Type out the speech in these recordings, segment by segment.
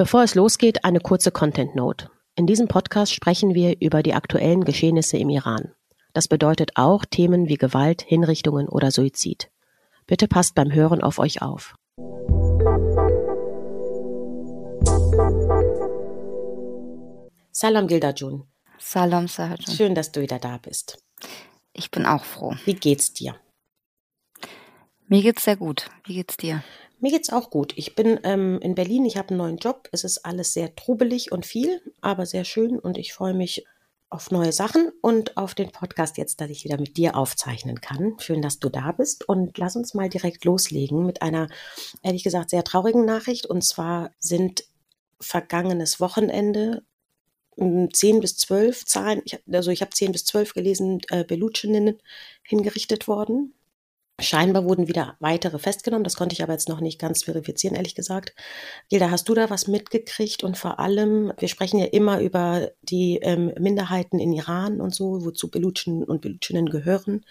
Bevor es losgeht, eine kurze Content Note. In diesem Podcast sprechen wir über die aktuellen Geschehnisse im Iran. Das bedeutet auch Themen wie Gewalt, Hinrichtungen oder Suizid. Bitte passt beim Hören auf euch auf. Salam Gildajun. Salam Sahajun. Schön, dass du wieder da bist. Ich bin auch froh. Wie geht's dir? Mir geht's sehr gut. Wie geht's dir? Mir geht's auch gut. Ich bin ähm, in Berlin, ich habe einen neuen Job. Es ist alles sehr trubelig und viel, aber sehr schön und ich freue mich auf neue Sachen und auf den Podcast jetzt, dass ich wieder mit dir aufzeichnen kann. Schön, dass du da bist und lass uns mal direkt loslegen mit einer, ehrlich gesagt, sehr traurigen Nachricht. Und zwar sind vergangenes Wochenende zehn bis zwölf Zahlen, ich, also ich habe zehn bis zwölf gelesen, äh, Belutscheninnen hingerichtet worden. Scheinbar wurden wieder weitere festgenommen. Das konnte ich aber jetzt noch nicht ganz verifizieren, ehrlich gesagt. Gilda, hast du da was mitgekriegt? Und vor allem, wir sprechen ja immer über die ähm, Minderheiten in Iran und so, wozu Belutschen und Belutscheninnen gehören.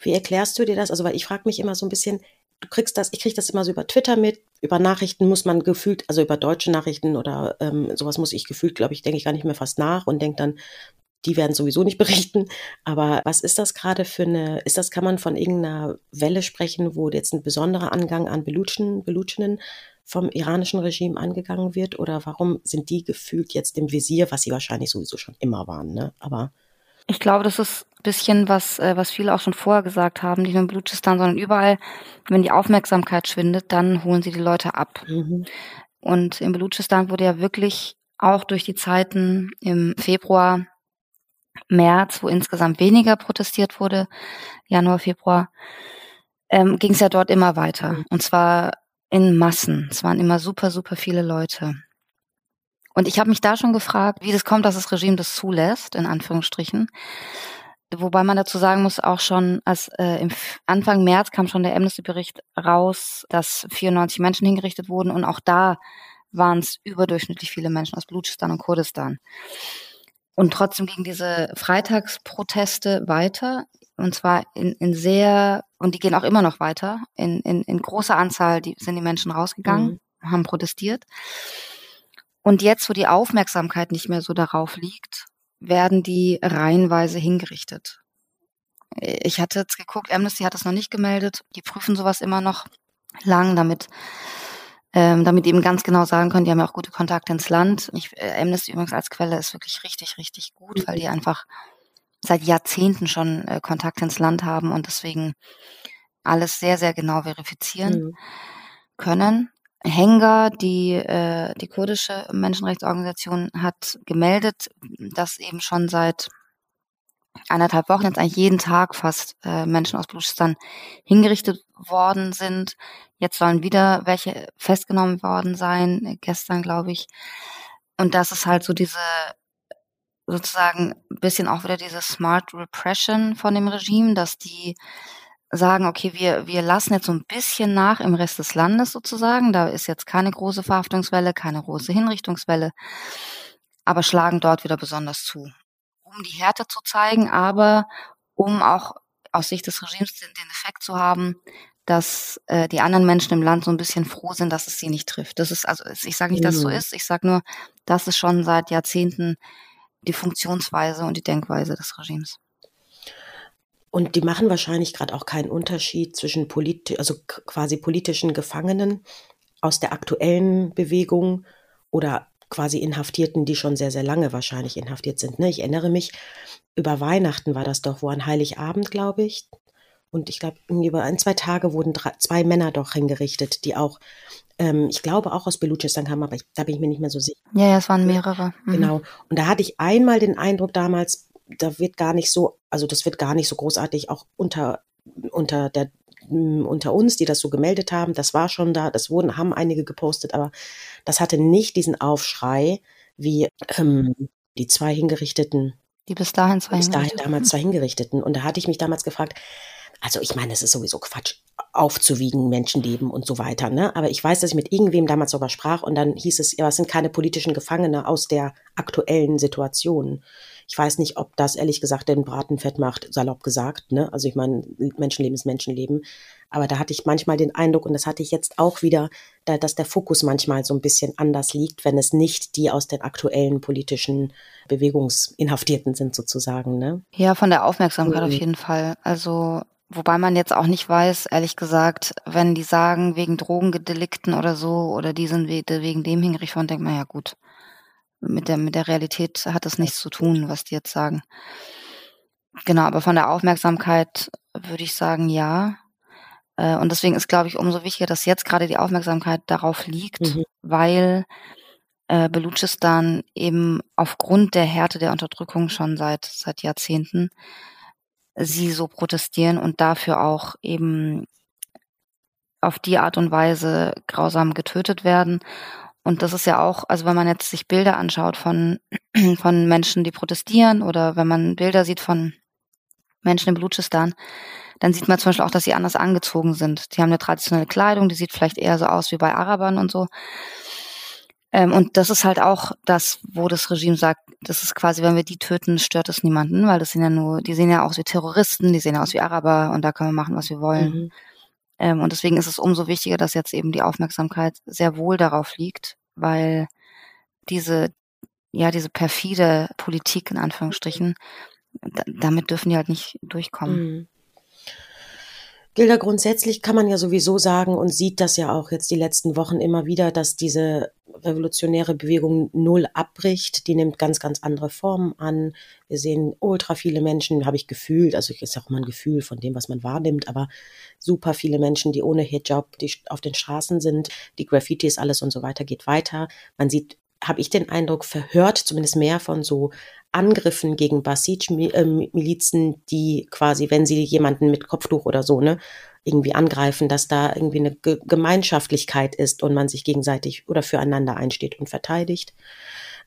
Wie erklärst du dir das? Also, weil ich frage mich immer so ein bisschen, du kriegst das, ich kriege das immer so über Twitter mit. Über Nachrichten muss man gefühlt, also über deutsche Nachrichten oder ähm, sowas muss ich gefühlt, glaube ich, denke ich gar nicht mehr fast nach und denke dann, die werden sowieso nicht berichten. Aber was ist das gerade für eine, ist das, kann man von irgendeiner Welle sprechen, wo jetzt ein besonderer Angang an Belutschen, Belutschenen vom iranischen Regime angegangen wird? Oder warum sind die gefühlt jetzt im Visier, was sie wahrscheinlich sowieso schon immer waren, ne? Aber. Ich glaube, das ist ein bisschen was, äh, was viele auch schon vorher gesagt haben, nicht nur in Belutschistan, sondern überall, wenn die Aufmerksamkeit schwindet, dann holen sie die Leute ab. Mhm. Und in Belutschistan wurde ja wirklich auch durch die Zeiten im Februar März, wo insgesamt weniger protestiert wurde, Januar, Februar, ähm, ging es ja dort immer weiter. Mhm. Und zwar in Massen. Es waren immer super, super viele Leute. Und ich habe mich da schon gefragt, wie das kommt, dass das Regime das zulässt, in Anführungsstrichen. Wobei man dazu sagen muss, auch schon als äh, im Anfang März kam schon der Amnesty-Bericht raus, dass 94 Menschen hingerichtet wurden und auch da waren es überdurchschnittlich viele Menschen aus Blutschistan und Kurdistan. Und trotzdem gingen diese Freitagsproteste weiter. Und zwar in, in sehr, und die gehen auch immer noch weiter. In, in, in großer Anzahl die, sind die Menschen rausgegangen, mhm. haben protestiert. Und jetzt, wo die Aufmerksamkeit nicht mehr so darauf liegt, werden die reihenweise hingerichtet. Ich hatte jetzt geguckt, Amnesty hat es noch nicht gemeldet. Die prüfen sowas immer noch lang, damit ähm, damit eben ganz genau sagen können, die haben ja auch gute Kontakte ins Land. Ich, äh, Amnesty übrigens als Quelle ist wirklich richtig, richtig gut, weil die mhm. einfach seit Jahrzehnten schon äh, Kontakte ins Land haben und deswegen alles sehr, sehr genau verifizieren mhm. können. Henga, die, äh, die kurdische Menschenrechtsorganisation, hat gemeldet, dass eben schon seit eineinhalb Wochen jetzt eigentlich jeden Tag fast äh, Menschen aus Bluchistan hingerichtet worden sind. Jetzt sollen wieder welche festgenommen worden sein, äh, gestern glaube ich. Und das ist halt so diese sozusagen bisschen auch wieder diese Smart Repression von dem Regime, dass die sagen, okay, wir, wir lassen jetzt so ein bisschen nach im Rest des Landes sozusagen. Da ist jetzt keine große Verhaftungswelle, keine große Hinrichtungswelle, aber schlagen dort wieder besonders zu um die Härte zu zeigen, aber um auch aus Sicht des Regimes den, den Effekt zu haben, dass äh, die anderen Menschen im Land so ein bisschen froh sind, dass es sie nicht trifft. Das ist also, ich sage nicht, dass es so mhm. ist, ich sage nur, das ist schon seit Jahrzehnten die Funktionsweise und die Denkweise des Regimes. Und die machen wahrscheinlich gerade auch keinen Unterschied zwischen polit also quasi politischen Gefangenen aus der aktuellen Bewegung oder quasi Inhaftierten, die schon sehr, sehr lange wahrscheinlich inhaftiert sind. Ne? Ich erinnere mich, über Weihnachten war das doch, wo an Heiligabend, glaube ich, und ich glaube, über ein, zwei Tage wurden drei, zwei Männer doch hingerichtet, die auch, ähm, ich glaube, auch aus Belutschistan kamen, aber ich, da bin ich mir nicht mehr so sicher. Ja, ja, es waren mehrere. Mhm. Genau. Und da hatte ich einmal den Eindruck damals, da wird gar nicht so, also das wird gar nicht so großartig auch unter, unter der unter uns, die das so gemeldet haben, das war schon da, das wurden, haben einige gepostet, aber das hatte nicht diesen Aufschrei wie ähm, die zwei hingerichteten. Die bis dahin zwei bis dahin damals zwei hingerichteten. Und da hatte ich mich damals gefragt, also ich meine, es ist sowieso Quatsch, aufzuwiegen, Menschenleben und so weiter. Ne? Aber ich weiß, dass ich mit irgendwem damals darüber sprach und dann hieß es, ja, es sind keine politischen Gefangene aus der aktuellen Situation. Ich weiß nicht, ob das ehrlich gesagt den Braten fett macht, salopp gesagt. Ne? Also ich meine, Menschenleben ist Menschenleben. Aber da hatte ich manchmal den Eindruck, und das hatte ich jetzt auch wieder, da, dass der Fokus manchmal so ein bisschen anders liegt, wenn es nicht die aus den aktuellen politischen Bewegungsinhaftierten sind sozusagen. Ne? Ja, von der Aufmerksamkeit mhm. auf jeden Fall. Also Wobei man jetzt auch nicht weiß, ehrlich gesagt, wenn die sagen, wegen Drogendelikten oder so, oder die sind wegen dem hingerichtet worden, denkt man, ja gut, mit der, mit der Realität hat das nichts zu tun, was die jetzt sagen. Genau, aber von der Aufmerksamkeit würde ich sagen, ja. Äh, und deswegen ist, glaube ich, umso wichtiger, dass jetzt gerade die Aufmerksamkeit darauf liegt, mhm. weil äh, Belutschistan eben aufgrund der Härte der Unterdrückung schon seit, seit Jahrzehnten sie so protestieren und dafür auch eben auf die Art und Weise grausam getötet werden. Und das ist ja auch, also wenn man jetzt sich Bilder anschaut von, von Menschen, die protestieren oder wenn man Bilder sieht von Menschen im Blutschistan, dann sieht man zum Beispiel auch, dass sie anders angezogen sind. Die haben eine traditionelle Kleidung, die sieht vielleicht eher so aus wie bei Arabern und so. Ähm, und das ist halt auch das, wo das Regime sagt, das ist quasi, wenn wir die töten, stört es niemanden, weil das sind ja nur, die sehen ja aus wie Terroristen, die sehen ja aus wie Araber und da können wir machen, was wir wollen. Mhm. Ähm, und deswegen ist es umso wichtiger, dass jetzt eben die Aufmerksamkeit sehr wohl darauf liegt, weil diese, ja, diese perfide Politik in Anführungsstrichen, damit dürfen die halt nicht durchkommen. Mhm. Gilda, grundsätzlich kann man ja sowieso sagen und sieht das ja auch jetzt die letzten Wochen immer wieder, dass diese revolutionäre Bewegung null abbricht. Die nimmt ganz, ganz andere Formen an. Wir sehen ultra viele Menschen, habe ich gefühlt, also ist ja auch immer ein Gefühl von dem, was man wahrnimmt, aber super viele Menschen, die ohne Hijab die auf den Straßen sind, die Graffitis, alles und so weiter geht weiter. Man sieht habe ich den Eindruck, verhört zumindest mehr von so Angriffen gegen Basij-Milizen, die quasi, wenn sie jemanden mit Kopftuch oder so, ne, irgendwie angreifen, dass da irgendwie eine Ge Gemeinschaftlichkeit ist und man sich gegenseitig oder füreinander einsteht und verteidigt.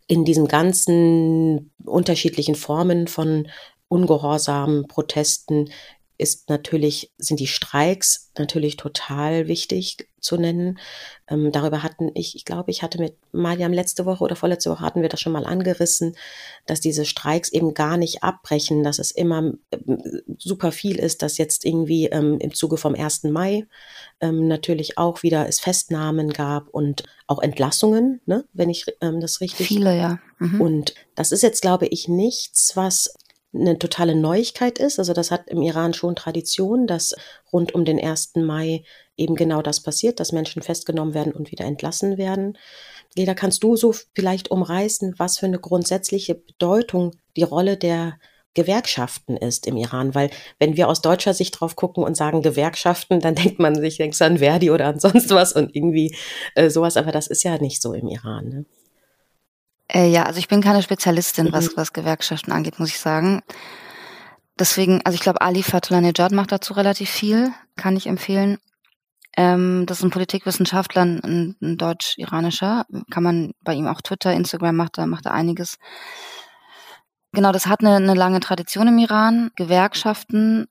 In diesen ganzen unterschiedlichen Formen von Ungehorsam, Protesten ist natürlich, sind die Streiks natürlich total wichtig zu nennen. Ähm, darüber hatten ich, ich glaube, ich hatte mit Mariam letzte Woche oder vorletzte Woche hatten wir das schon mal angerissen, dass diese Streiks eben gar nicht abbrechen, dass es immer ähm, super viel ist, dass jetzt irgendwie ähm, im Zuge vom 1. Mai ähm, natürlich auch wieder es Festnahmen gab und auch Entlassungen, ne, wenn ich ähm, das richtig. Viele, ja. Mhm. Und das ist jetzt, glaube ich, nichts, was eine totale Neuigkeit ist. Also das hat im Iran schon Tradition, dass rund um den 1. Mai eben genau das passiert, dass Menschen festgenommen werden und wieder entlassen werden. Leda, kannst du so vielleicht umreißen, was für eine grundsätzliche Bedeutung die Rolle der Gewerkschaften ist im Iran, weil wenn wir aus deutscher Sicht drauf gucken und sagen Gewerkschaften, dann denkt man sich, denkst an Verdi oder an sonst was und irgendwie äh, sowas, aber das ist ja nicht so im Iran. Ne? Äh, ja, also ich bin keine Spezialistin, mhm. was, was Gewerkschaften angeht, muss ich sagen. Deswegen, also ich glaube, Ali Fatullah macht dazu relativ viel, kann ich empfehlen. Ähm, das ist ein Politikwissenschaftler, ein, ein deutsch-iranischer. Kann man bei ihm auch Twitter, Instagram macht er, macht er einiges. Genau, das hat eine, eine lange Tradition im Iran. Gewerkschaften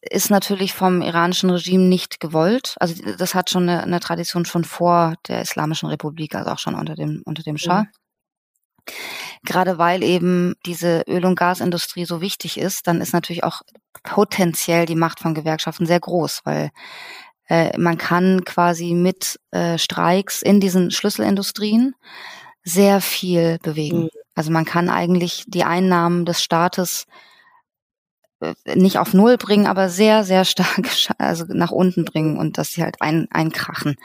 ist natürlich vom iranischen Regime nicht gewollt. Also das hat schon eine, eine Tradition schon vor der Islamischen Republik, also auch schon unter dem, unter dem Schah. Mhm. Gerade weil eben diese Öl- und Gasindustrie so wichtig ist, dann ist natürlich auch potenziell die Macht von Gewerkschaften sehr groß, weil äh, man kann quasi mit äh, Streiks in diesen Schlüsselindustrien sehr viel bewegen. Mhm. Also man kann eigentlich die Einnahmen des Staates äh, nicht auf Null bringen, aber sehr, sehr stark also nach unten bringen und dass sie halt ein, einkrachen.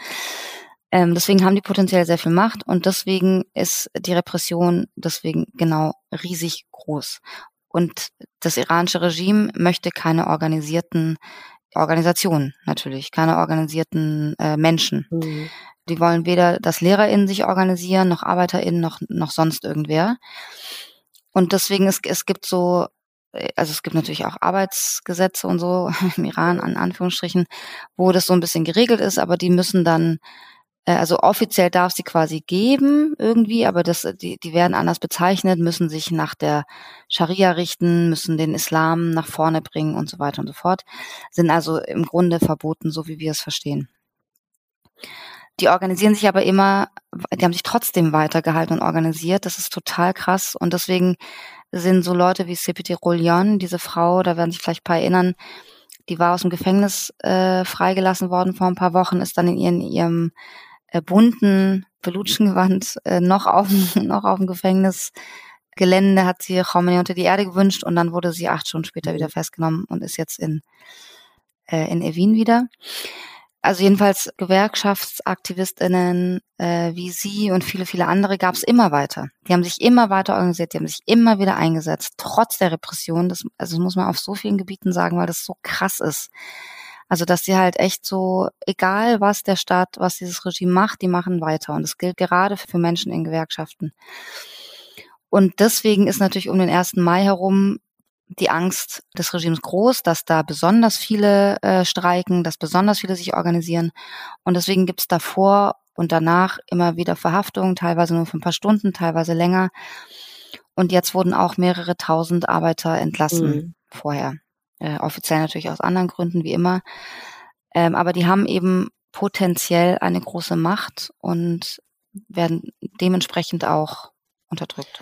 Ähm, deswegen haben die potenziell sehr viel Macht und deswegen ist die Repression deswegen genau riesig groß. Und das iranische Regime möchte keine organisierten Organisationen natürlich, keine organisierten äh, Menschen. Mhm. Die wollen weder, dass LehrerInnen sich organisieren, noch ArbeiterInnen, noch, noch sonst irgendwer. Und deswegen, es, es gibt so, äh, also es gibt natürlich auch Arbeitsgesetze und so im Iran, an Anführungsstrichen, wo das so ein bisschen geregelt ist, aber die müssen dann also offiziell darf sie quasi geben irgendwie, aber das, die, die werden anders bezeichnet, müssen sich nach der Scharia richten, müssen den Islam nach vorne bringen und so weiter und so fort, sind also im Grunde verboten, so wie wir es verstehen. Die organisieren sich aber immer, die haben sich trotzdem weitergehalten und organisiert. Das ist total krass. Und deswegen sind so Leute wie Sepiti Rollion, diese Frau, da werden sich vielleicht ein paar erinnern, die war aus dem Gefängnis äh, freigelassen worden vor ein paar Wochen, ist dann in, ihren, ihrem äh, bunten Belutschengewand äh, noch auf noch auf dem Gefängnisgelände hat sie Khomeini unter die Erde gewünscht und dann wurde sie acht Stunden später wieder festgenommen und ist jetzt in äh, in Evin wieder. Also jedenfalls Gewerkschaftsaktivistinnen äh, wie sie und viele, viele andere gab es immer weiter. Die haben sich immer weiter organisiert, die haben sich immer wieder eingesetzt, trotz der Repression. Das, also das muss man auf so vielen Gebieten sagen, weil das so krass ist. Also dass sie halt echt so, egal was der Staat, was dieses Regime macht, die machen weiter. Und das gilt gerade für Menschen in Gewerkschaften. Und deswegen ist natürlich um den 1. Mai herum die Angst des Regimes groß, dass da besonders viele äh, streiken, dass besonders viele sich organisieren. Und deswegen gibt es davor und danach immer wieder Verhaftungen, teilweise nur für ein paar Stunden, teilweise länger. Und jetzt wurden auch mehrere tausend Arbeiter entlassen mhm. vorher. Äh, offiziell natürlich aus anderen Gründen, wie immer. Ähm, aber die haben eben potenziell eine große Macht und werden dementsprechend auch unterdrückt.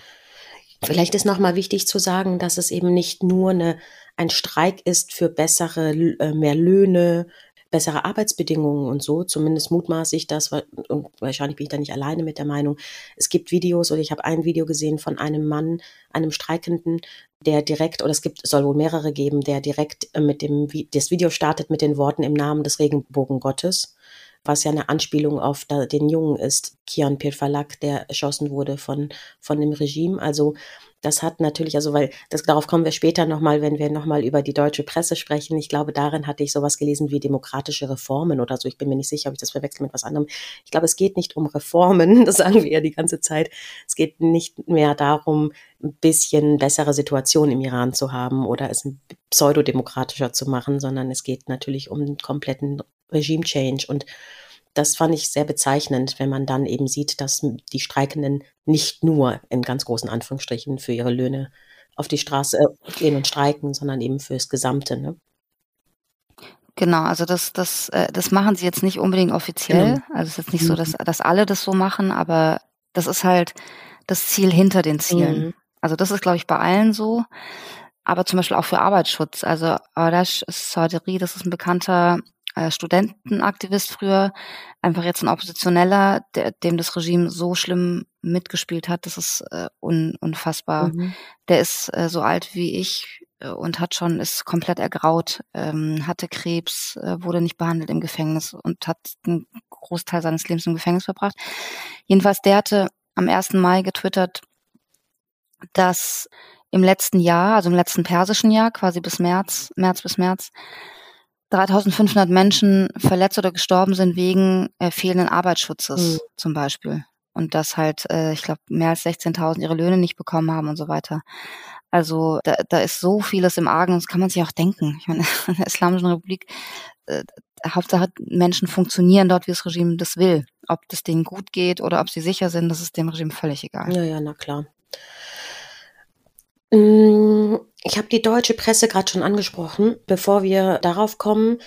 Vielleicht ist nochmal wichtig zu sagen, dass es eben nicht nur eine, ein Streik ist für bessere, äh, mehr Löhne, bessere Arbeitsbedingungen und so. Zumindest mutmaße ich das, und wahrscheinlich bin ich da nicht alleine mit der Meinung. Es gibt Videos oder ich habe ein Video gesehen von einem Mann, einem Streikenden, der direkt, oder es gibt, soll wohl mehrere geben, der direkt äh, mit dem, das Video startet mit den Worten im Namen des Regenbogengottes was ja eine Anspielung auf den Jungen ist, Kian Pirfalak, der erschossen wurde von, von dem Regime. Also das hat natürlich, also weil, das, darauf kommen wir später nochmal, wenn wir nochmal über die deutsche Presse sprechen. Ich glaube, darin hatte ich sowas gelesen wie demokratische Reformen oder so. Ich bin mir nicht sicher, ob ich das verwechsel mit was anderem. Ich glaube, es geht nicht um Reformen, das sagen wir ja die ganze Zeit. Es geht nicht mehr darum, ein bisschen bessere Situation im Iran zu haben oder es pseudodemokratischer zu machen, sondern es geht natürlich um einen kompletten Regime Change. Und das fand ich sehr bezeichnend, wenn man dann eben sieht, dass die Streikenden nicht nur in ganz großen Anführungsstrichen für ihre Löhne auf die Straße äh, gehen und streiken, sondern eben fürs Gesamte. Ne? Genau, also das, das, äh, das machen sie jetzt nicht unbedingt offiziell. Genau. Also es ist jetzt nicht so, dass, mhm. dass alle das so machen, aber das ist halt das Ziel hinter den Zielen. Mhm. Also das ist, glaube ich, bei allen so. Aber zum Beispiel auch für Arbeitsschutz. Also Arash Saderi, das ist ein bekannter äh, Studentenaktivist früher, einfach jetzt ein Oppositioneller, der, dem das Regime so schlimm mitgespielt hat, das ist äh, un, unfassbar. Mhm. Der ist äh, so alt wie ich äh, und hat schon, ist komplett ergraut, ähm, hatte Krebs, äh, wurde nicht behandelt im Gefängnis und hat einen Großteil seines Lebens im Gefängnis verbracht. Jedenfalls, der hatte am 1. Mai getwittert, dass im letzten Jahr, also im letzten persischen Jahr, quasi bis März, März bis März, 3500 Menschen verletzt oder gestorben sind wegen äh, fehlenden Arbeitsschutzes mhm. zum Beispiel. Und dass halt, äh, ich glaube, mehr als 16.000 ihre Löhne nicht bekommen haben und so weiter. Also da, da ist so vieles im Argen, das kann man sich auch denken. Ich meine, in der Islamischen Republik, äh, Hauptsache Menschen funktionieren dort, wie das Regime das will. Ob das denen gut geht oder ob sie sicher sind, das ist dem Regime völlig egal. Ja, ja, na klar. Mm, ich habe die deutsche Presse gerade schon angesprochen. Bevor wir darauf kommen,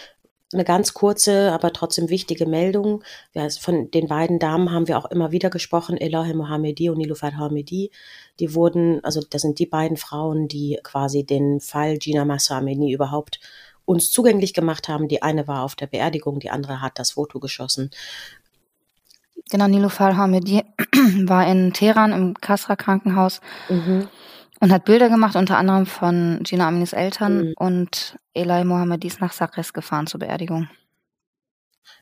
eine ganz kurze, aber trotzdem wichtige Meldung. Ja, von den beiden Damen haben wir auch immer wieder gesprochen, Elahe Mohamedi und Nilufar Hamedi. Die wurden, also das sind die beiden Frauen, die quasi den Fall Gina Massameni überhaupt uns zugänglich gemacht haben. Die eine war auf der Beerdigung, die andere hat das Foto geschossen. Genau, Nilufar Hamedi war in Teheran im Kasra Krankenhaus. Mhm und hat Bilder gemacht, unter anderem von Gina Aminis Eltern mhm. und Eli Mohammedis nach Sakres gefahren zur Beerdigung.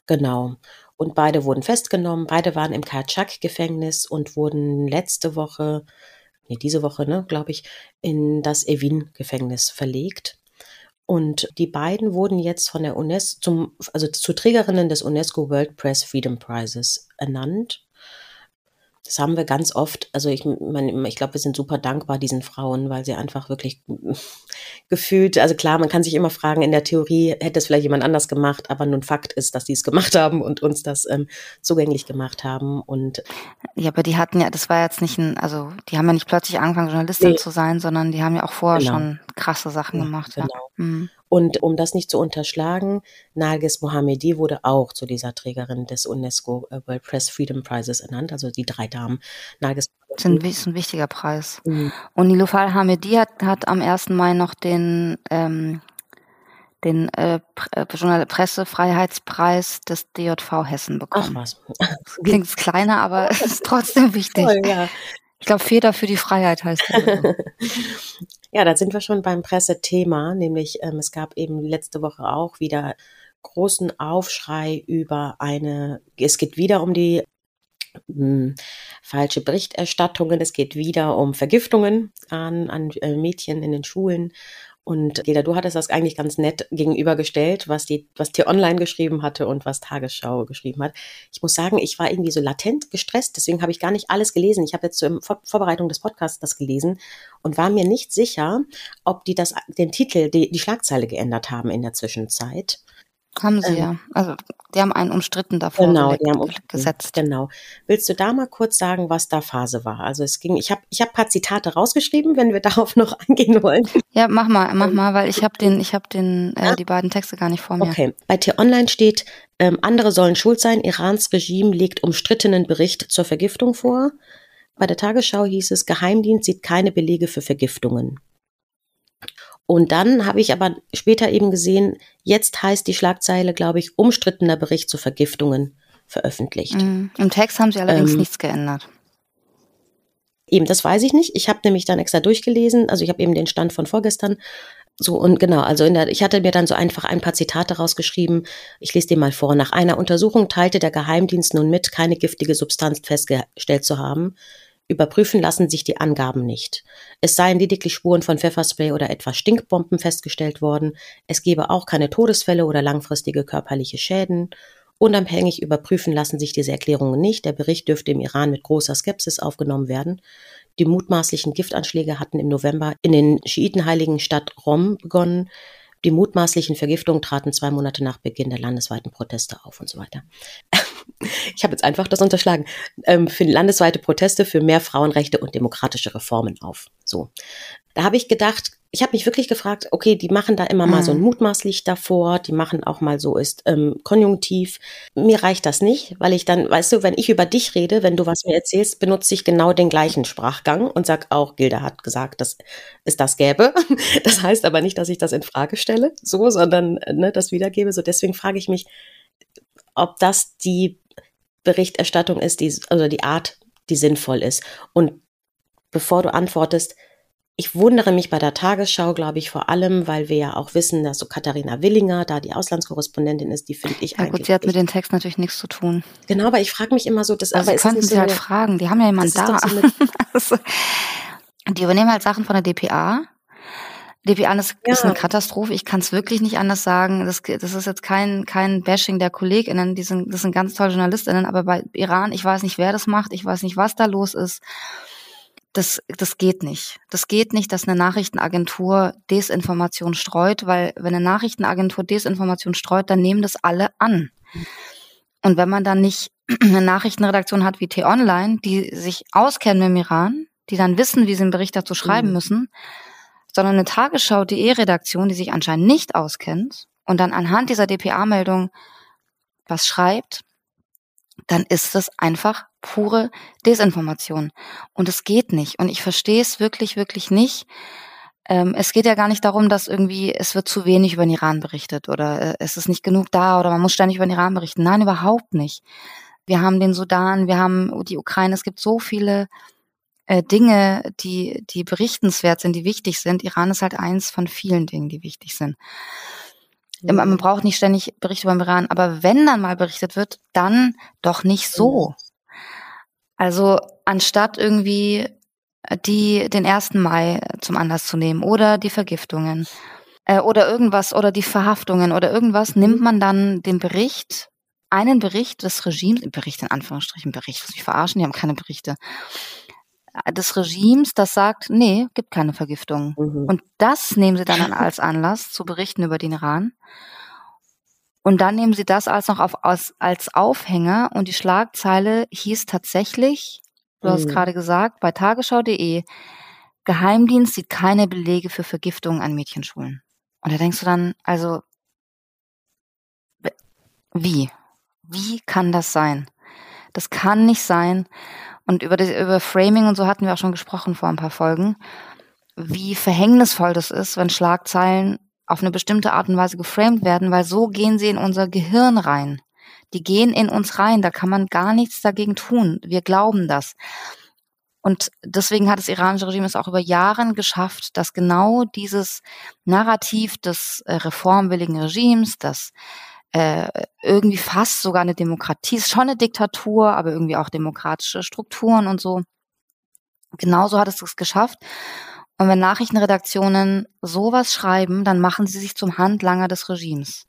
Genau. Und beide wurden festgenommen. Beide waren im Karchak-Gefängnis und wurden letzte Woche, nee, diese Woche, ne, glaube ich, in das Evin-Gefängnis verlegt. Und die beiden wurden jetzt von der UNESCO zum, also zu Trägerinnen des UNESCO World Press Freedom Prizes ernannt. Das haben wir ganz oft. Also ich meine, ich glaube, wir sind super dankbar diesen Frauen, weil sie einfach wirklich gefühlt, also klar, man kann sich immer fragen, in der Theorie hätte es vielleicht jemand anders gemacht, aber nun Fakt ist, dass die es gemacht haben und uns das ähm, zugänglich gemacht haben. Und ja, aber die hatten ja, das war jetzt nicht ein, also die haben ja nicht plötzlich angefangen, Journalistin nee. zu sein, sondern die haben ja auch vorher genau. schon krasse Sachen gemacht. Genau. Ja. Mhm. Und um das nicht zu unterschlagen, Nargis Mohammedi wurde auch zu dieser Trägerin des UNESCO äh, World Press Freedom Prizes ernannt, also die drei Damen. Nargis das ist ein wichtiger Preis. Mhm. Und Nilufal Hamedi hat, hat am 1. Mai noch den, ähm, den äh, äh Pressefreiheitspreis des DJV Hessen bekommen. Ach was. Klingt kleiner, aber es ist trotzdem wichtig. Toll, ja. Ich glaube, Feder für die Freiheit heißt das. Ja, da sind wir schon beim Pressethema, nämlich ähm, es gab eben letzte Woche auch wieder großen Aufschrei über eine, es geht wieder um die hm, falsche Berichterstattungen, es geht wieder um Vergiftungen an, an äh, Mädchen in den Schulen und Leda, du hattest das eigentlich ganz nett gegenübergestellt, was die, was Tier Online geschrieben hatte und was Tagesschau geschrieben hat. Ich muss sagen, ich war irgendwie so latent gestresst, deswegen habe ich gar nicht alles gelesen. Ich habe jetzt zur Vor Vorbereitung des Podcasts das gelesen und war mir nicht sicher, ob die das, den Titel, die, die Schlagzeile geändert haben in der Zwischenzeit. Haben sie ähm, ja. Also die haben einen umstritten davor genau, die haben umstritten, gesetzt. Genau. Willst du da mal kurz sagen, was da Phase war? Also es ging, ich habe ich hab paar Zitate rausgeschrieben, wenn wir darauf noch eingehen wollen. Ja, mach mal, mach mal, weil ich habe den, ich habe den, äh, die beiden Texte gar nicht vor mir. Okay. Bei T-Online steht, ähm, andere sollen schuld sein, Irans Regime legt umstrittenen Bericht zur Vergiftung vor. Bei der Tagesschau hieß es, Geheimdienst sieht keine Belege für Vergiftungen. Und dann habe ich aber später eben gesehen, jetzt heißt die Schlagzeile, glaube ich, umstrittener Bericht zu Vergiftungen veröffentlicht. Mhm. Im Text haben sie allerdings ähm, nichts geändert. Eben, das weiß ich nicht. Ich habe nämlich dann extra durchgelesen. Also ich habe eben den Stand von vorgestern. So und genau, also der, ich hatte mir dann so einfach ein paar Zitate rausgeschrieben. Ich lese dir mal vor. Nach einer Untersuchung teilte der Geheimdienst nun mit, keine giftige Substanz festgestellt zu haben. Überprüfen lassen sich die Angaben nicht. Es seien lediglich Spuren von Pfefferspray oder etwa Stinkbomben festgestellt worden. Es gebe auch keine Todesfälle oder langfristige körperliche Schäden. Unabhängig überprüfen lassen sich diese Erklärungen nicht. Der Bericht dürfte im Iran mit großer Skepsis aufgenommen werden. Die mutmaßlichen Giftanschläge hatten im November in den schiitenheiligen Stadt Rom begonnen. Die mutmaßlichen Vergiftungen traten zwei Monate nach Beginn der landesweiten Proteste auf und so weiter. ich habe jetzt einfach das unterschlagen, ähm, für landesweite Proteste für mehr Frauenrechte und demokratische Reformen auf. So. Da habe ich gedacht, ich habe mich wirklich gefragt, okay, die machen da immer mhm. mal so ein mhm. Mutmaßlich davor, die machen auch mal so ist ähm, Konjunktiv. Mir reicht das nicht, weil ich dann, weißt du, wenn ich über dich rede, wenn du was mir erzählst, benutze ich genau den gleichen Sprachgang und sag auch, Gilda hat gesagt, dass es das gäbe. Das heißt aber nicht, dass ich das in Frage stelle, so, sondern ne, das wiedergebe. So deswegen frage ich mich, ob das die Berichterstattung ist, die, also die Art, die sinnvoll ist. Und bevor du antwortest, ich wundere mich bei der Tagesschau, glaube ich, vor allem, weil wir ja auch wissen, dass so Katharina Willinger da die Auslandskorrespondentin ist, die finde ich ja, eigentlich. Gut, sie hat mit dem Text natürlich nichts zu tun. Genau, aber ich frage mich immer so, dass also aber könnten sie so halt eine, fragen, die haben ja jemanden da. So die übernehmen halt Sachen von der DPA DPA ist, ja. ist eine Katastrophe. Ich kann es wirklich nicht anders sagen. Das, das ist jetzt kein, kein Bashing der KollegInnen. Die sind, das sind ganz tolle JournalistInnen. Aber bei Iran, ich weiß nicht, wer das macht. Ich weiß nicht, was da los ist. Das, das geht nicht. Das geht nicht, dass eine Nachrichtenagentur Desinformation streut, weil wenn eine Nachrichtenagentur Desinformation streut, dann nehmen das alle an. Und wenn man dann nicht eine Nachrichtenredaktion hat wie T-Online, die sich auskennen mit dem Iran, die dann wissen, wie sie einen Bericht dazu schreiben mhm. müssen, sondern eine Tagesschau.de-Redaktion, die sich anscheinend nicht auskennt und dann anhand dieser DPA-Meldung was schreibt, dann ist es einfach pure Desinformation. Und es geht nicht. Und ich verstehe es wirklich, wirklich nicht. Ähm, es geht ja gar nicht darum, dass irgendwie es wird zu wenig über den Iran berichtet oder äh, es ist nicht genug da oder man muss ständig über den Iran berichten. Nein, überhaupt nicht. Wir haben den Sudan, wir haben die Ukraine. Es gibt so viele äh, Dinge, die, die berichtenswert sind, die wichtig sind. Iran ist halt eins von vielen Dingen, die wichtig sind. Mhm. Man braucht nicht ständig Berichte über den Iran, aber wenn dann mal berichtet wird, dann doch nicht so. Also anstatt irgendwie die den ersten Mai zum Anlass zu nehmen oder die Vergiftungen äh, oder irgendwas oder die Verhaftungen oder irgendwas, nimmt mhm. man dann den Bericht, einen Bericht des Regimes, Bericht in Anführungsstrichen, Bericht, was mich verarschen, die haben keine Berichte, des Regimes, das sagt, nee, gibt keine Vergiftung. Mhm. Und das nehmen sie dann als Anlass zu berichten über den Iran. Und dann nehmen sie das als noch auf, als, als Aufhänger und die Schlagzeile hieß tatsächlich, du mhm. hast gerade gesagt, bei tagesschau.de, Geheimdienst sieht keine Belege für Vergiftungen an Mädchenschulen. Und da denkst du dann, also, wie? Wie kann das sein? Das kann nicht sein. Und über, das, über Framing und so hatten wir auch schon gesprochen vor ein paar Folgen, wie verhängnisvoll das ist, wenn Schlagzeilen auf eine bestimmte Art und Weise geframed werden, weil so gehen sie in unser Gehirn rein. Die gehen in uns rein, da kann man gar nichts dagegen tun. Wir glauben das. Und deswegen hat das iranische Regime es auch über Jahre geschafft, dass genau dieses Narrativ des äh, reformwilligen Regimes, das äh, irgendwie fast sogar eine Demokratie, ist schon eine Diktatur, aber irgendwie auch demokratische Strukturen und so. Genauso hat es es geschafft. Und wenn Nachrichtenredaktionen sowas schreiben, dann machen sie sich zum Handlanger des Regimes.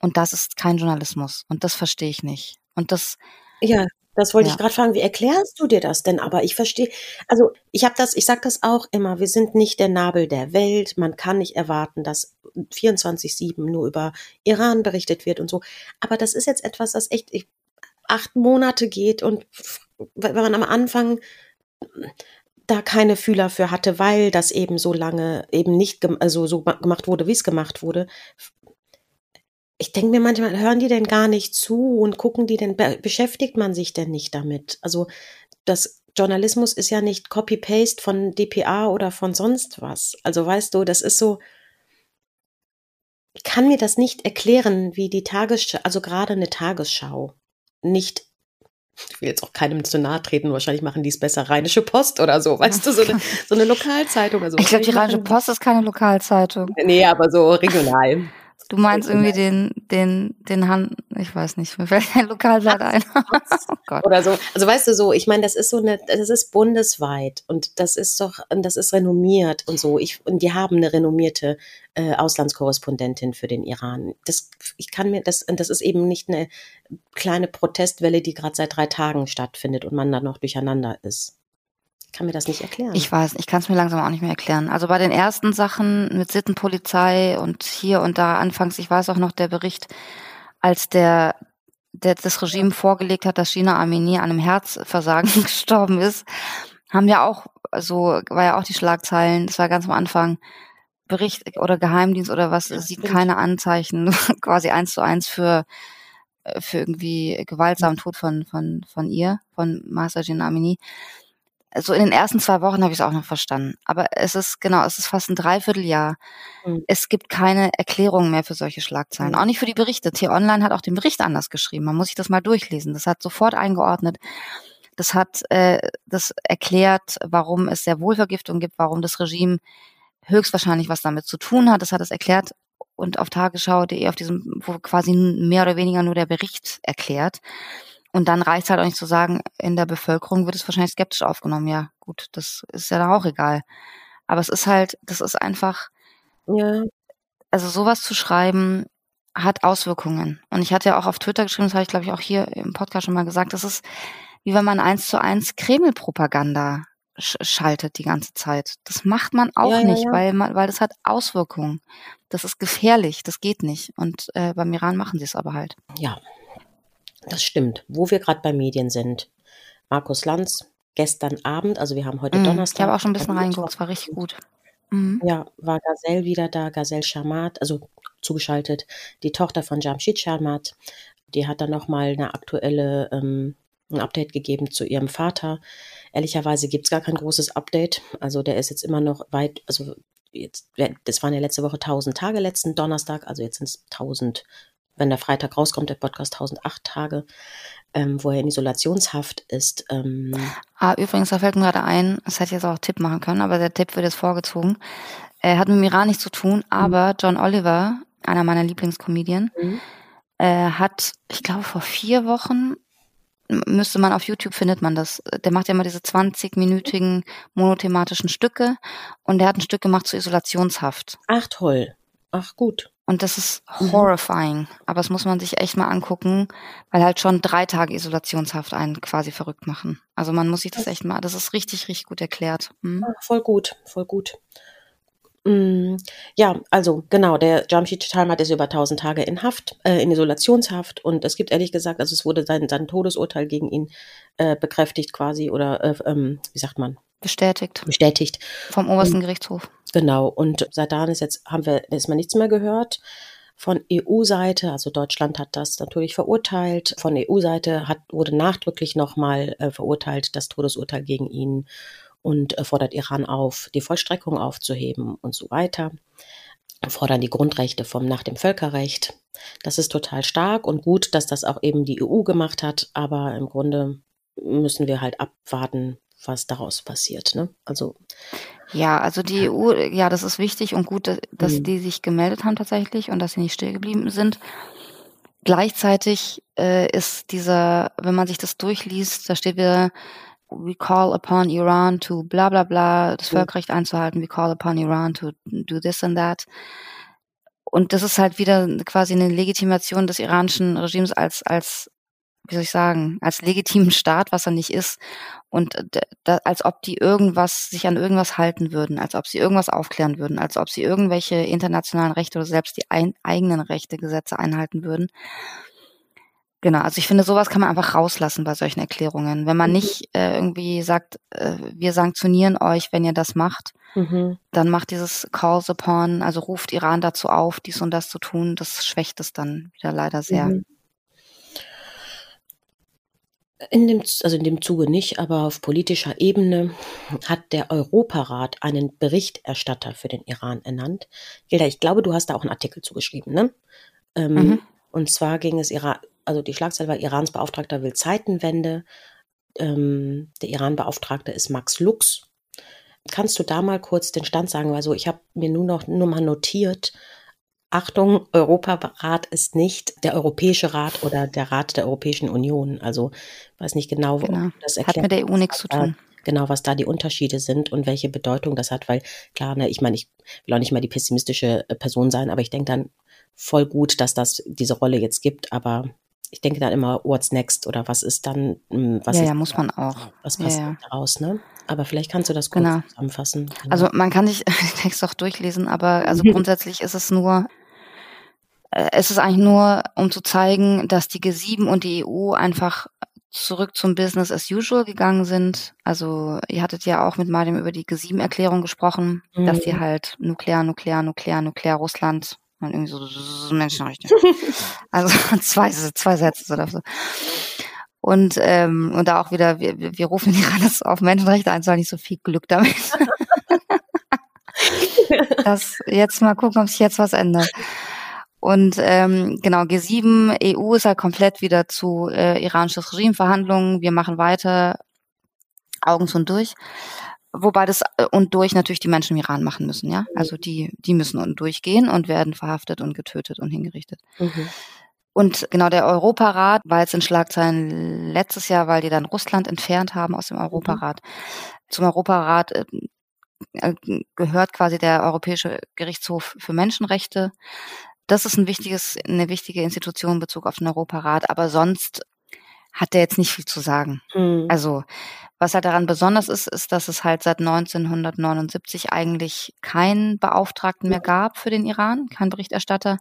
Und das ist kein Journalismus. Und das verstehe ich nicht. Und das. Ja, das wollte ja. ich gerade fragen. Wie erklärst du dir das denn? Aber ich verstehe, also ich habe das, ich sage das auch immer. Wir sind nicht der Nabel der Welt. Man kann nicht erwarten, dass 24/7 nur über Iran berichtet wird und so. Aber das ist jetzt etwas, das echt acht Monate geht und wenn man am Anfang da keine Fühler für hatte, weil das eben so lange eben nicht also so gemacht wurde, wie es gemacht wurde. Ich denke mir manchmal, hören die denn gar nicht zu und gucken die denn, beschäftigt man sich denn nicht damit? Also das Journalismus ist ja nicht Copy-Paste von DPA oder von sonst was. Also weißt du, das ist so, ich kann mir das nicht erklären, wie die Tagesschau, also gerade eine Tagesschau, nicht ich will jetzt auch keinem zu nahe treten, wahrscheinlich machen die es besser, Rheinische Post oder so, weißt du, so eine, so eine Lokalzeitung. Also ich glaube, die Rheinische Post ist keine Lokalzeitung. Nee, aber so regional. Du meinst irgendwie den, den, den Hand, ich weiß nicht, mir fällt kein Lokalseite ein. oh Gott. Oder so. Also weißt du so, ich meine, das ist so eine, das ist bundesweit und das ist doch, das ist renommiert und so. Ich, und die haben eine renommierte äh, Auslandskorrespondentin für den Iran. Das, ich kann mir, das, das ist eben nicht eine kleine Protestwelle, die gerade seit drei Tagen stattfindet und man dann noch durcheinander ist kann mir das nicht erklären. Ich weiß, ich kann es mir langsam auch nicht mehr erklären. Also bei den ersten Sachen mit Sittenpolizei und hier und da anfangs, ich weiß auch noch der Bericht, als der, der das Regime vorgelegt hat, dass China Armeni an einem Herzversagen gestorben ist, haben ja auch, so war ja auch die Schlagzeilen, das war ganz am Anfang, Bericht oder Geheimdienst oder was, ja, sieht keine Anzeichen, quasi eins zu eins für für irgendwie gewaltsamen Tod von von von ihr, von Master Gina Amini so in den ersten zwei Wochen habe ich es auch noch verstanden. Aber es ist, genau, es ist fast ein Dreivierteljahr. Mhm. Es gibt keine Erklärung mehr für solche Schlagzeilen. Mhm. Auch nicht für die Berichte. T-Online hat auch den Bericht anders geschrieben. Man muss sich das mal durchlesen. Das hat sofort eingeordnet. Das hat äh, das erklärt, warum es sehr wohl Vergiftung gibt, warum das Regime höchstwahrscheinlich was damit zu tun hat. Das hat es erklärt und auf tagesschau.de auf diesem, wo quasi mehr oder weniger nur der Bericht erklärt. Und dann reicht halt auch nicht zu sagen, in der Bevölkerung wird es wahrscheinlich skeptisch aufgenommen. Ja, gut, das ist ja dann auch egal. Aber es ist halt, das ist einfach, ja. also sowas zu schreiben hat Auswirkungen. Und ich hatte ja auch auf Twitter geschrieben, das habe ich glaube ich auch hier im Podcast schon mal gesagt, das ist wie wenn man eins zu eins Kreml-Propaganda sch schaltet die ganze Zeit. Das macht man auch ja, nicht, ja, ja. weil man, weil das hat Auswirkungen. Das ist gefährlich, das geht nicht. Und äh, beim Iran machen sie es aber halt. Ja, das stimmt. Wo wir gerade bei Medien sind. Markus Lanz, gestern Abend, also wir haben heute mhm, Donnerstag. Ich habe auch schon ein bisschen reingeguckt, es war richtig gut. Mhm. Ja, war Gazelle wieder da, Gazelle Sharmat, also zugeschaltet, die Tochter von Jamshid Sharmat. Die hat dann nochmal eine aktuelle, ähm, ein Update gegeben zu ihrem Vater. Ehrlicherweise gibt es gar kein großes Update. Also der ist jetzt immer noch weit, also jetzt, das waren ja letzte Woche 1000 Tage, letzten Donnerstag, also jetzt sind es 1000 wenn der Freitag rauskommt, der Podcast 1008 Tage, ähm, wo er in Isolationshaft ist. Ähm. Ah, übrigens, da fällt mir gerade ein, das hätte ich jetzt auch Tipp machen können, aber der Tipp wird jetzt vorgezogen. Er hat mit dem Iran nichts zu tun, aber mhm. John Oliver, einer meiner Lieblingscomedien, mhm. äh, hat, ich glaube, vor vier Wochen müsste man auf YouTube findet man das. Der macht ja immer diese 20-minütigen monothematischen Stücke und der hat ein Stück gemacht zur Isolationshaft. Ach toll. Ach gut. Und das ist mhm. horrifying. Mhm. Aber das muss man sich echt mal angucken, weil halt schon drei Tage Isolationshaft einen quasi verrückt machen. Also man muss sich das echt mal, das ist richtig, richtig gut erklärt. Mhm. voll gut, voll gut. Mm, ja, also genau, der Jamshid Talmat ist über 1000 Tage in Haft, äh, in Isolationshaft und es gibt ehrlich gesagt, also es wurde sein, sein Todesurteil gegen ihn äh, bekräftigt quasi oder äh, ähm, wie sagt man? Bestätigt. Bestätigt. Vom obersten Gerichtshof. Genau, und seit dann ist jetzt, haben wir, ist man nichts mehr gehört. Von EU-Seite, also Deutschland hat das natürlich verurteilt. Von EU-Seite hat, wurde nachdrücklich nochmal äh, verurteilt, das Todesurteil gegen ihn und äh, fordert Iran auf, die Vollstreckung aufzuheben und so weiter. Fordern die Grundrechte vom nach dem Völkerrecht. Das ist total stark und gut, dass das auch eben die EU gemacht hat, aber im Grunde müssen wir halt abwarten, was daraus passiert. Ne? Also ja, also die EU, ja, das ist wichtig und gut, dass mhm. die sich gemeldet haben tatsächlich und dass sie nicht still geblieben sind. Gleichzeitig äh, ist dieser, wenn man sich das durchliest, da steht wieder, we call upon Iran to bla bla bla, das Völkerrecht einzuhalten, we call upon Iran to do this and that. Und das ist halt wieder quasi eine Legitimation des iranischen Regimes als, als, wie soll ich sagen, als legitimen Staat, was er nicht ist. Und da, als ob die irgendwas, sich an irgendwas halten würden, als ob sie irgendwas aufklären würden, als ob sie irgendwelche internationalen Rechte oder selbst die ein, eigenen Rechte, Gesetze einhalten würden. Genau, also ich finde, sowas kann man einfach rauslassen bei solchen Erklärungen. Wenn man mhm. nicht äh, irgendwie sagt, äh, wir sanktionieren euch, wenn ihr das macht, mhm. dann macht dieses Calls upon, also ruft Iran dazu auf, dies und das zu tun, das schwächt es dann wieder leider sehr. Mhm. In dem, also in dem Zuge nicht, aber auf politischer Ebene hat der Europarat einen Berichterstatter für den Iran ernannt. Gilda, ich glaube, du hast da auch einen Artikel zugeschrieben, ne? Ähm, mhm. Und zwar ging es Iran, also die Schlagzeile war Irans Beauftragter will Zeitenwende. Ähm, der Iran-Beauftragte ist Max Lux. Kannst du da mal kurz den Stand sagen? Also ich habe mir nur noch nur mal notiert, Achtung, Europarat ist nicht der Europäische Rat oder der Rat der Europäischen Union. Also weiß nicht genau, genau. das erklärt. Hat mit der EU nichts zu tun. Genau, was da die Unterschiede sind und welche Bedeutung das hat, weil klar, ne, ich meine, ich will auch nicht mal die pessimistische äh, Person sein, aber ich denke dann voll gut, dass das diese Rolle jetzt gibt, aber ich denke dann immer, what's next oder was ist dann, hm, was ja, ist, ja, muss man auch. Was passiert ja, ja. daraus, ne? Aber vielleicht kannst du das kurz genau. zusammenfassen. Genau. Also man kann nicht den Text auch durchlesen, aber also grundsätzlich ist es nur, es ist eigentlich nur, um zu zeigen, dass die G7 und die EU einfach zurück zum Business as usual gegangen sind. Also ihr hattet ja auch mit Mariam über die G7-Erklärung gesprochen, mhm. dass die halt nuklear, nuklear, nuklear, nuklear Russland und irgendwie so Menschenrechte. also zwei, zwei Sätze oder so. Und, ähm, und da auch wieder, wir, wir rufen die Iraner auf Menschenrechte ein, soll nicht so viel Glück damit. das jetzt mal gucken, ob sich jetzt was ändert. Und ähm, genau, G7, EU ist halt komplett wieder zu äh, iranisches Regimeverhandlungen. Wir machen weiter, Augen zu und durch. Wobei das äh, und durch natürlich die Menschen im Iran machen müssen, ja. Also die, die müssen und durchgehen und werden verhaftet und getötet und hingerichtet. Mhm. Und genau der Europarat war jetzt in Schlagzeilen letztes Jahr, weil die dann Russland entfernt haben aus dem Europarat. Mhm. Zum Europarat äh, äh, gehört quasi der Europäische Gerichtshof für Menschenrechte. Das ist ein wichtiges, eine wichtige Institution in Bezug auf den Europarat, aber sonst hat der jetzt nicht viel zu sagen. Mhm. Also was halt daran besonders ist, ist, dass es halt seit 1979 eigentlich keinen Beauftragten mehr gab für den Iran, keinen Berichterstatter.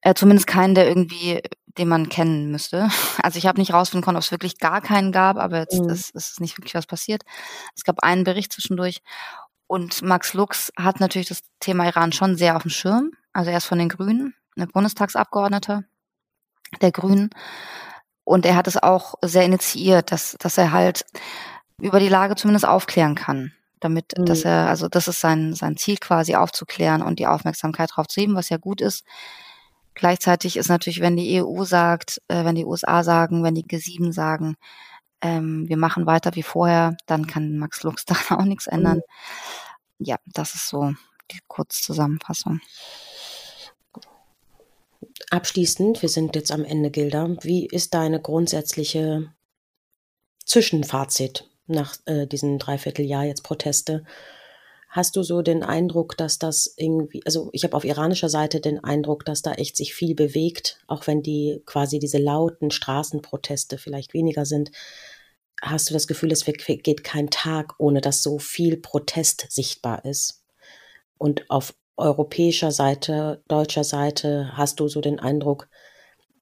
Äh, zumindest keinen, der irgendwie, den man kennen müsste. Also ich habe nicht rausfinden können, ob es wirklich gar keinen gab, aber jetzt mhm. ist, ist nicht wirklich was passiert. Es gab einen Bericht zwischendurch. Und Max Lux hat natürlich das Thema Iran schon sehr auf dem Schirm. Also er ist von den Grünen, ein Bundestagsabgeordneter der Grünen. Und er hat es auch sehr initiiert, dass, dass er halt über die Lage zumindest aufklären kann. Damit, mhm. dass er, also das ist sein, sein Ziel quasi aufzuklären und die Aufmerksamkeit darauf zu heben, was ja gut ist. Gleichzeitig ist natürlich, wenn die EU sagt, äh, wenn die USA sagen, wenn die G7 sagen, ähm, wir machen weiter wie vorher, dann kann Max Lux daran auch nichts ändern. Mhm. Ja, das ist so die Kurzzusammenfassung. Abschließend, wir sind jetzt am Ende, Gilda. Wie ist deine grundsätzliche Zwischenfazit nach äh, diesen Dreivierteljahr jetzt Proteste? Hast du so den Eindruck, dass das irgendwie, also ich habe auf iranischer Seite den Eindruck, dass da echt sich viel bewegt, auch wenn die quasi diese lauten Straßenproteste vielleicht weniger sind. Hast du das Gefühl, es geht kein Tag, ohne dass so viel Protest sichtbar ist? Und auf europäischer Seite, deutscher Seite hast du so den Eindruck,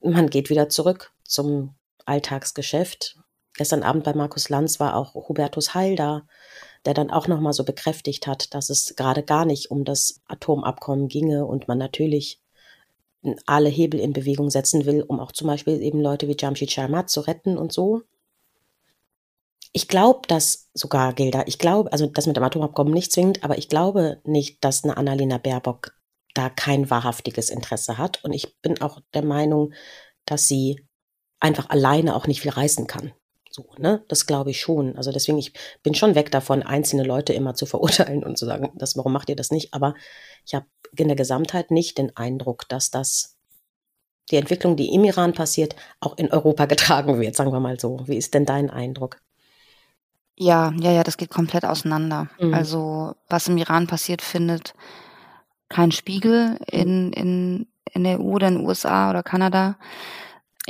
man geht wieder zurück zum Alltagsgeschäft. Gestern Abend bei Markus Lanz war auch Hubertus Heil da der dann auch nochmal so bekräftigt hat, dass es gerade gar nicht um das Atomabkommen ginge und man natürlich alle Hebel in Bewegung setzen will, um auch zum Beispiel eben Leute wie Jamshid Sharmat zu retten und so. Ich glaube, dass sogar, Gilda, ich glaube, also das mit dem Atomabkommen nicht zwingend, aber ich glaube nicht, dass eine Annalena Baerbock da kein wahrhaftiges Interesse hat. Und ich bin auch der Meinung, dass sie einfach alleine auch nicht viel reißen kann. So, ne? Das glaube ich schon. Also deswegen, ich bin schon weg davon, einzelne Leute immer zu verurteilen und zu sagen, das, warum macht ihr das nicht? Aber ich habe in der Gesamtheit nicht den Eindruck, dass das die Entwicklung, die im Iran passiert, auch in Europa getragen wird, sagen wir mal so. Wie ist denn dein Eindruck? Ja, ja, ja, das geht komplett auseinander. Mhm. Also was im Iran passiert, findet kein Spiegel in, in, in der EU oder in den USA oder Kanada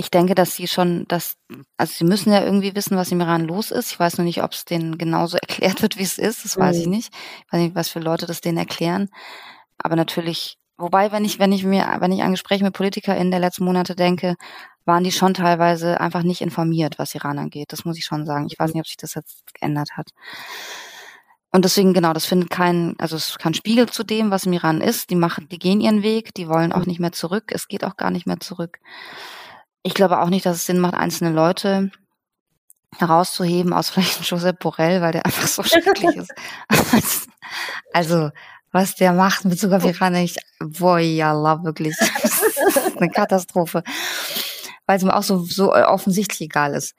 ich denke, dass sie schon, dass, also sie müssen ja irgendwie wissen, was im Iran los ist. Ich weiß nur nicht, ob es denen genauso erklärt wird, wie es ist. Das weiß ich mhm. nicht. Ich weiß nicht, was für Leute das denen erklären. Aber natürlich, wobei, wenn ich, wenn ich mir, wenn ich an Gespräche mit PolitikerInnen der letzten Monate denke, waren die schon teilweise einfach nicht informiert, was Iran angeht. Das muss ich schon sagen. Ich weiß nicht, ob sich das jetzt geändert hat. Und deswegen, genau, das findet kein, also es ist kein Spiegel zu dem, was im Iran ist. Die machen, die gehen ihren Weg, die wollen auch nicht mehr zurück. Es geht auch gar nicht mehr zurück. Ich glaube auch nicht, dass es Sinn macht, einzelne Leute herauszuheben, aus vielleicht Josep Borrell, weil der einfach so schrecklich ist. also, was der macht mit Bezug auf Iran, ich, boy, Allah, wirklich. Das ist eine Katastrophe. Weil es mir auch so, so offensichtlich egal ist.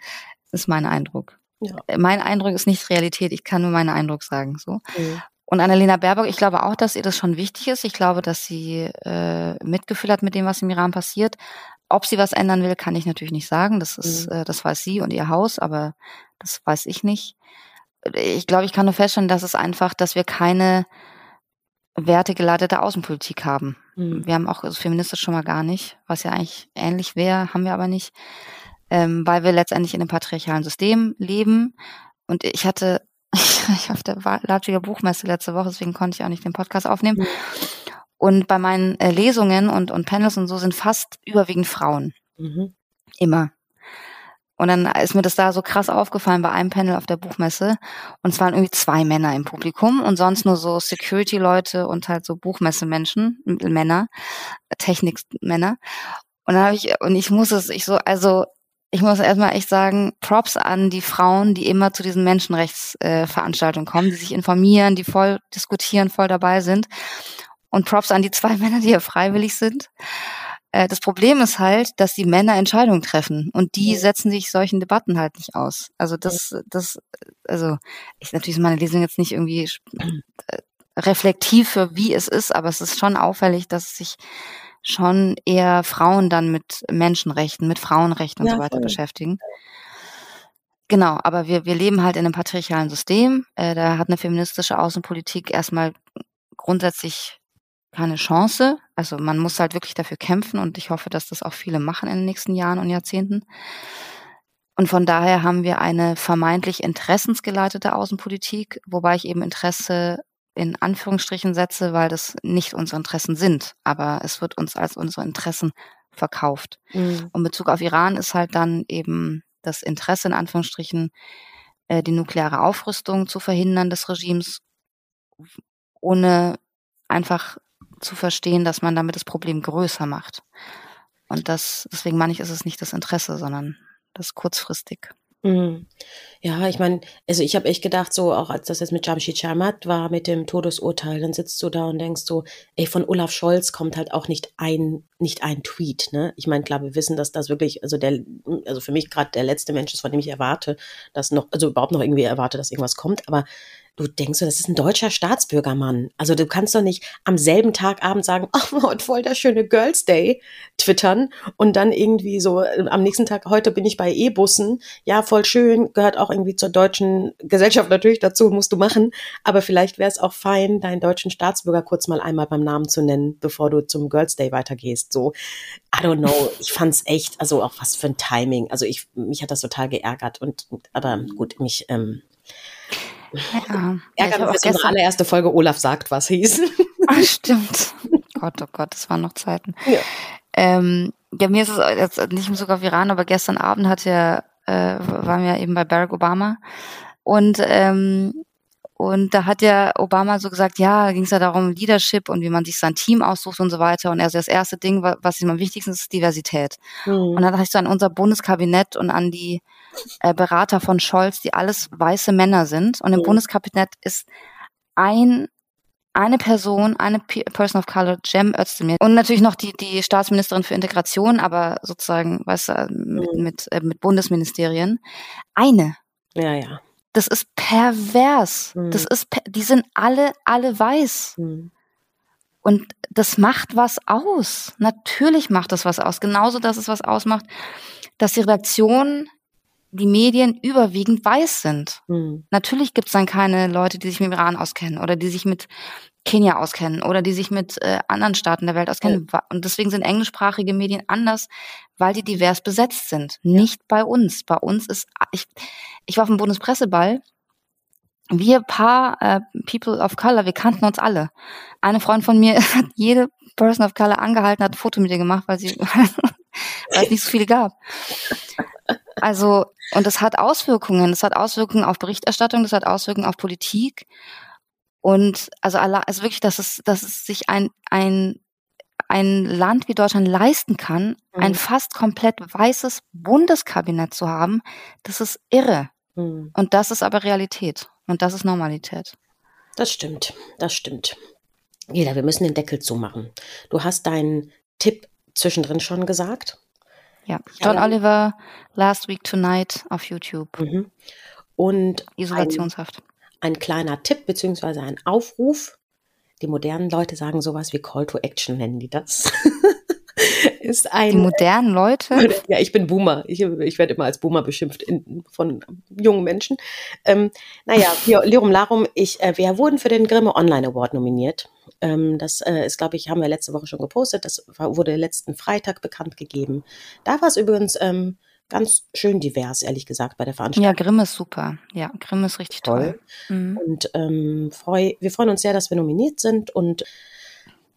Das ist mein Eindruck. Ja. Mein Eindruck ist nicht Realität, ich kann nur meinen Eindruck sagen, so. Mhm. Und Annalena Baerbock, ich glaube auch, dass ihr das schon wichtig ist. Ich glaube, dass sie äh, Mitgefühl hat mit dem, was im Iran passiert. Ob sie was ändern will, kann ich natürlich nicht sagen. Das ist, mhm. äh, das weiß sie und ihr Haus, aber das weiß ich nicht. Ich glaube, ich kann nur feststellen, dass es einfach, dass wir keine wertegeleitete Außenpolitik haben. Mhm. Wir haben auch also feministisch schon mal gar nicht, was ja eigentlich ähnlich wäre, haben wir aber nicht, ähm, weil wir letztendlich in einem patriarchalen System leben. Und ich hatte, ich auf der Leipziger Buchmesse letzte Woche, deswegen konnte ich auch nicht den Podcast aufnehmen. Mhm. Und bei meinen äh, Lesungen und, und Panels und so sind fast überwiegend Frauen. Mhm. Immer. Und dann ist mir das da so krass aufgefallen bei einem Panel auf der Buchmesse. Und es waren irgendwie zwei Männer im Publikum und sonst nur so Security-Leute und halt so Buchmessemenschen, Männer, Technikmänner. Und dann habe ich, und ich muss es, ich so, also ich muss erstmal echt sagen, Props an die Frauen, die immer zu diesen Menschenrechtsveranstaltungen äh, kommen, die sich informieren, die voll diskutieren, voll dabei sind. Und Props an die zwei Männer, die hier freiwillig sind. Äh, das Problem ist halt, dass die Männer Entscheidungen treffen und die setzen sich solchen Debatten halt nicht aus. Also das, das, also ich natürlich ist meine Lesung jetzt nicht irgendwie äh, reflektiv für wie es ist, aber es ist schon auffällig, dass sich schon eher Frauen dann mit Menschenrechten, mit Frauenrechten und ja, so weiter voll. beschäftigen. Genau, aber wir, wir leben halt in einem patriarchalen System. Äh, da hat eine feministische Außenpolitik erstmal grundsätzlich keine Chance. Also man muss halt wirklich dafür kämpfen und ich hoffe, dass das auch viele machen in den nächsten Jahren und Jahrzehnten. Und von daher haben wir eine vermeintlich interessensgeleitete Außenpolitik, wobei ich eben Interesse in Anführungsstrichen setze, weil das nicht unsere Interessen sind, aber es wird uns als unsere Interessen verkauft. Mhm. Und Bezug auf Iran ist halt dann eben das Interesse in Anführungsstrichen, äh, die nukleare Aufrüstung zu verhindern des Regimes, ohne einfach zu verstehen, dass man damit das Problem größer macht. Und das, deswegen meine ich, ist es nicht das Interesse, sondern das kurzfristig. Mhm. Ja, ich meine, also ich habe echt gedacht, so auch als das jetzt mit Jamshid Sharmat war, mit dem Todesurteil, dann sitzt du da und denkst so, ey, von Olaf Scholz kommt halt auch nicht ein, nicht ein Tweet, ne? Ich meine, klar, wir wissen, dass das wirklich, also der, also für mich gerade der letzte Mensch ist, von dem ich erwarte, dass noch, also überhaupt noch irgendwie erwarte, dass irgendwas kommt, aber du denkst so, das ist ein deutscher Staatsbürgermann. Also du kannst doch nicht am selben Tag abends sagen, oh, heute voll der schöne Girls Day twittern und dann irgendwie so äh, am nächsten Tag, heute bin ich bei E-Bussen. Ja, voll schön, gehört auch irgendwie zur deutschen Gesellschaft natürlich dazu, musst du machen. Aber vielleicht wäre es auch fein, deinen deutschen Staatsbürger kurz mal einmal beim Namen zu nennen, bevor du zum Girls Day weitergehst. So, I don't know. Ich fand's echt, also auch was für ein Timing. Also ich, mich hat das total geärgert und, aber gut, mich, ähm, ja. Ärgert ja, dass unsere allererste Folge Olaf sagt, was hieß. Ach, stimmt. Gott, oh Gott, das waren noch Zeiten. Ja. Ähm, ja, mir ist es jetzt nicht im auf Iran, aber gestern Abend hat ja, äh, waren wir eben bei Barack Obama und ähm, und da hat ja Obama so gesagt, ja, da ging es ja darum, Leadership und wie man sich sein Team aussucht und so weiter. Und er also das erste Ding, was ihm am wichtigsten ist, ist Diversität. Mhm. Und dann dachte ich so an unser Bundeskabinett und an die äh, Berater von Scholz, die alles weiße Männer sind. Und im mhm. Bundeskabinett ist ein eine Person, eine Person of Color, Jem Özdemir. Und natürlich noch die, die Staatsministerin für Integration, aber sozusagen, weißt du, mit, mhm. mit, äh, mit Bundesministerien. Eine. Ja, ja. Das ist pervers. Mhm. Das ist, die sind alle, alle weiß. Mhm. Und das macht was aus. Natürlich macht das was aus. Genauso, dass es was ausmacht, dass die Redaktion, die Medien überwiegend weiß sind. Mhm. Natürlich gibt es dann keine Leute, die sich mit Iran auskennen oder die sich mit Kenia auskennen oder die sich mit äh, anderen Staaten der Welt auskennen. Ja. Und deswegen sind englischsprachige Medien anders, weil die divers besetzt sind. Nicht bei uns. Bei uns ist, ich, ich war auf dem Bundespresseball. Wir paar äh, People of Color, wir kannten uns alle. Eine Freundin von mir hat jede Person of Color angehalten, hat ein Foto mit ihr gemacht, weil sie, weil es nicht so viele gab. Also, und das hat Auswirkungen. Das hat Auswirkungen auf Berichterstattung, das hat Auswirkungen auf Politik. Und also, also wirklich, dass es, dass es sich ein, ein, ein Land wie Deutschland leisten kann, mhm. ein fast komplett weißes Bundeskabinett zu haben, das ist irre. Mhm. Und das ist aber Realität. Und das ist Normalität. Das stimmt, das stimmt. Jeder, wir müssen den Deckel zumachen. Du hast deinen Tipp zwischendrin schon gesagt. Ja, John ja, Oliver, Last Week Tonight auf YouTube. Mhm. Und Isolationshaft ein kleiner Tipp beziehungsweise ein Aufruf. Die modernen Leute sagen sowas wie Call to Action, nennen die das. ist ein. Die modernen Leute? Ja, ich bin Boomer. Ich, ich werde immer als Boomer beschimpft in, von jungen Menschen. Ähm, naja, Lirum Larum, ich, äh, wir wurden für den Grimme Online Award nominiert. Ähm, das äh, ist, glaube ich, haben wir letzte Woche schon gepostet. Das war, wurde letzten Freitag bekannt gegeben. Da war es übrigens ähm, ganz schön divers, ehrlich gesagt, bei der Veranstaltung. Ja, Grimm ist super. Ja, Grimm ist richtig toll. toll. Mhm. Und ähm, freu, wir freuen uns sehr, dass wir nominiert sind und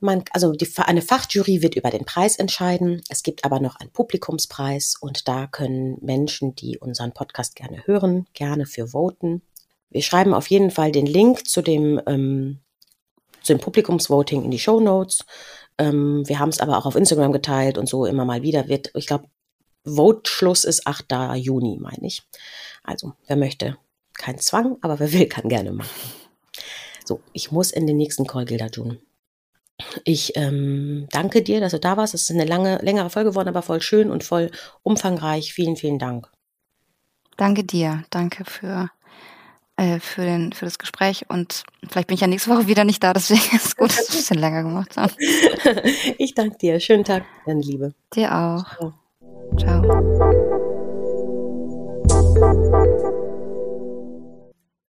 man, also die, eine Fachjury wird über den Preis entscheiden. Es gibt aber noch einen Publikumspreis und da können Menschen, die unseren Podcast gerne hören, gerne für voten. Wir schreiben auf jeden Fall den Link zu dem, ähm, zu dem Publikumsvoting in die Show Notes. Ähm, wir haben es aber auch auf Instagram geteilt und so immer mal wieder wird, ich glaube, Vote-Schluss ist 8. Juni, meine ich. Also, wer möchte, kein Zwang, aber wer will, kann gerne machen. So, ich muss in den nächsten Call, Gilda tun. Ich ähm, danke dir, dass du da warst. Es ist eine lange, längere Folge geworden, aber voll schön und voll umfangreich. Vielen, vielen Dank. Danke dir. Danke für, äh, für, den, für das Gespräch. Und vielleicht bin ich ja nächste Woche wieder nicht da, deswegen ist es gut, dass wir ein bisschen länger gemacht haben. ich danke dir. Schönen Tag, deine Liebe. Dir auch. Ciao. Ciao.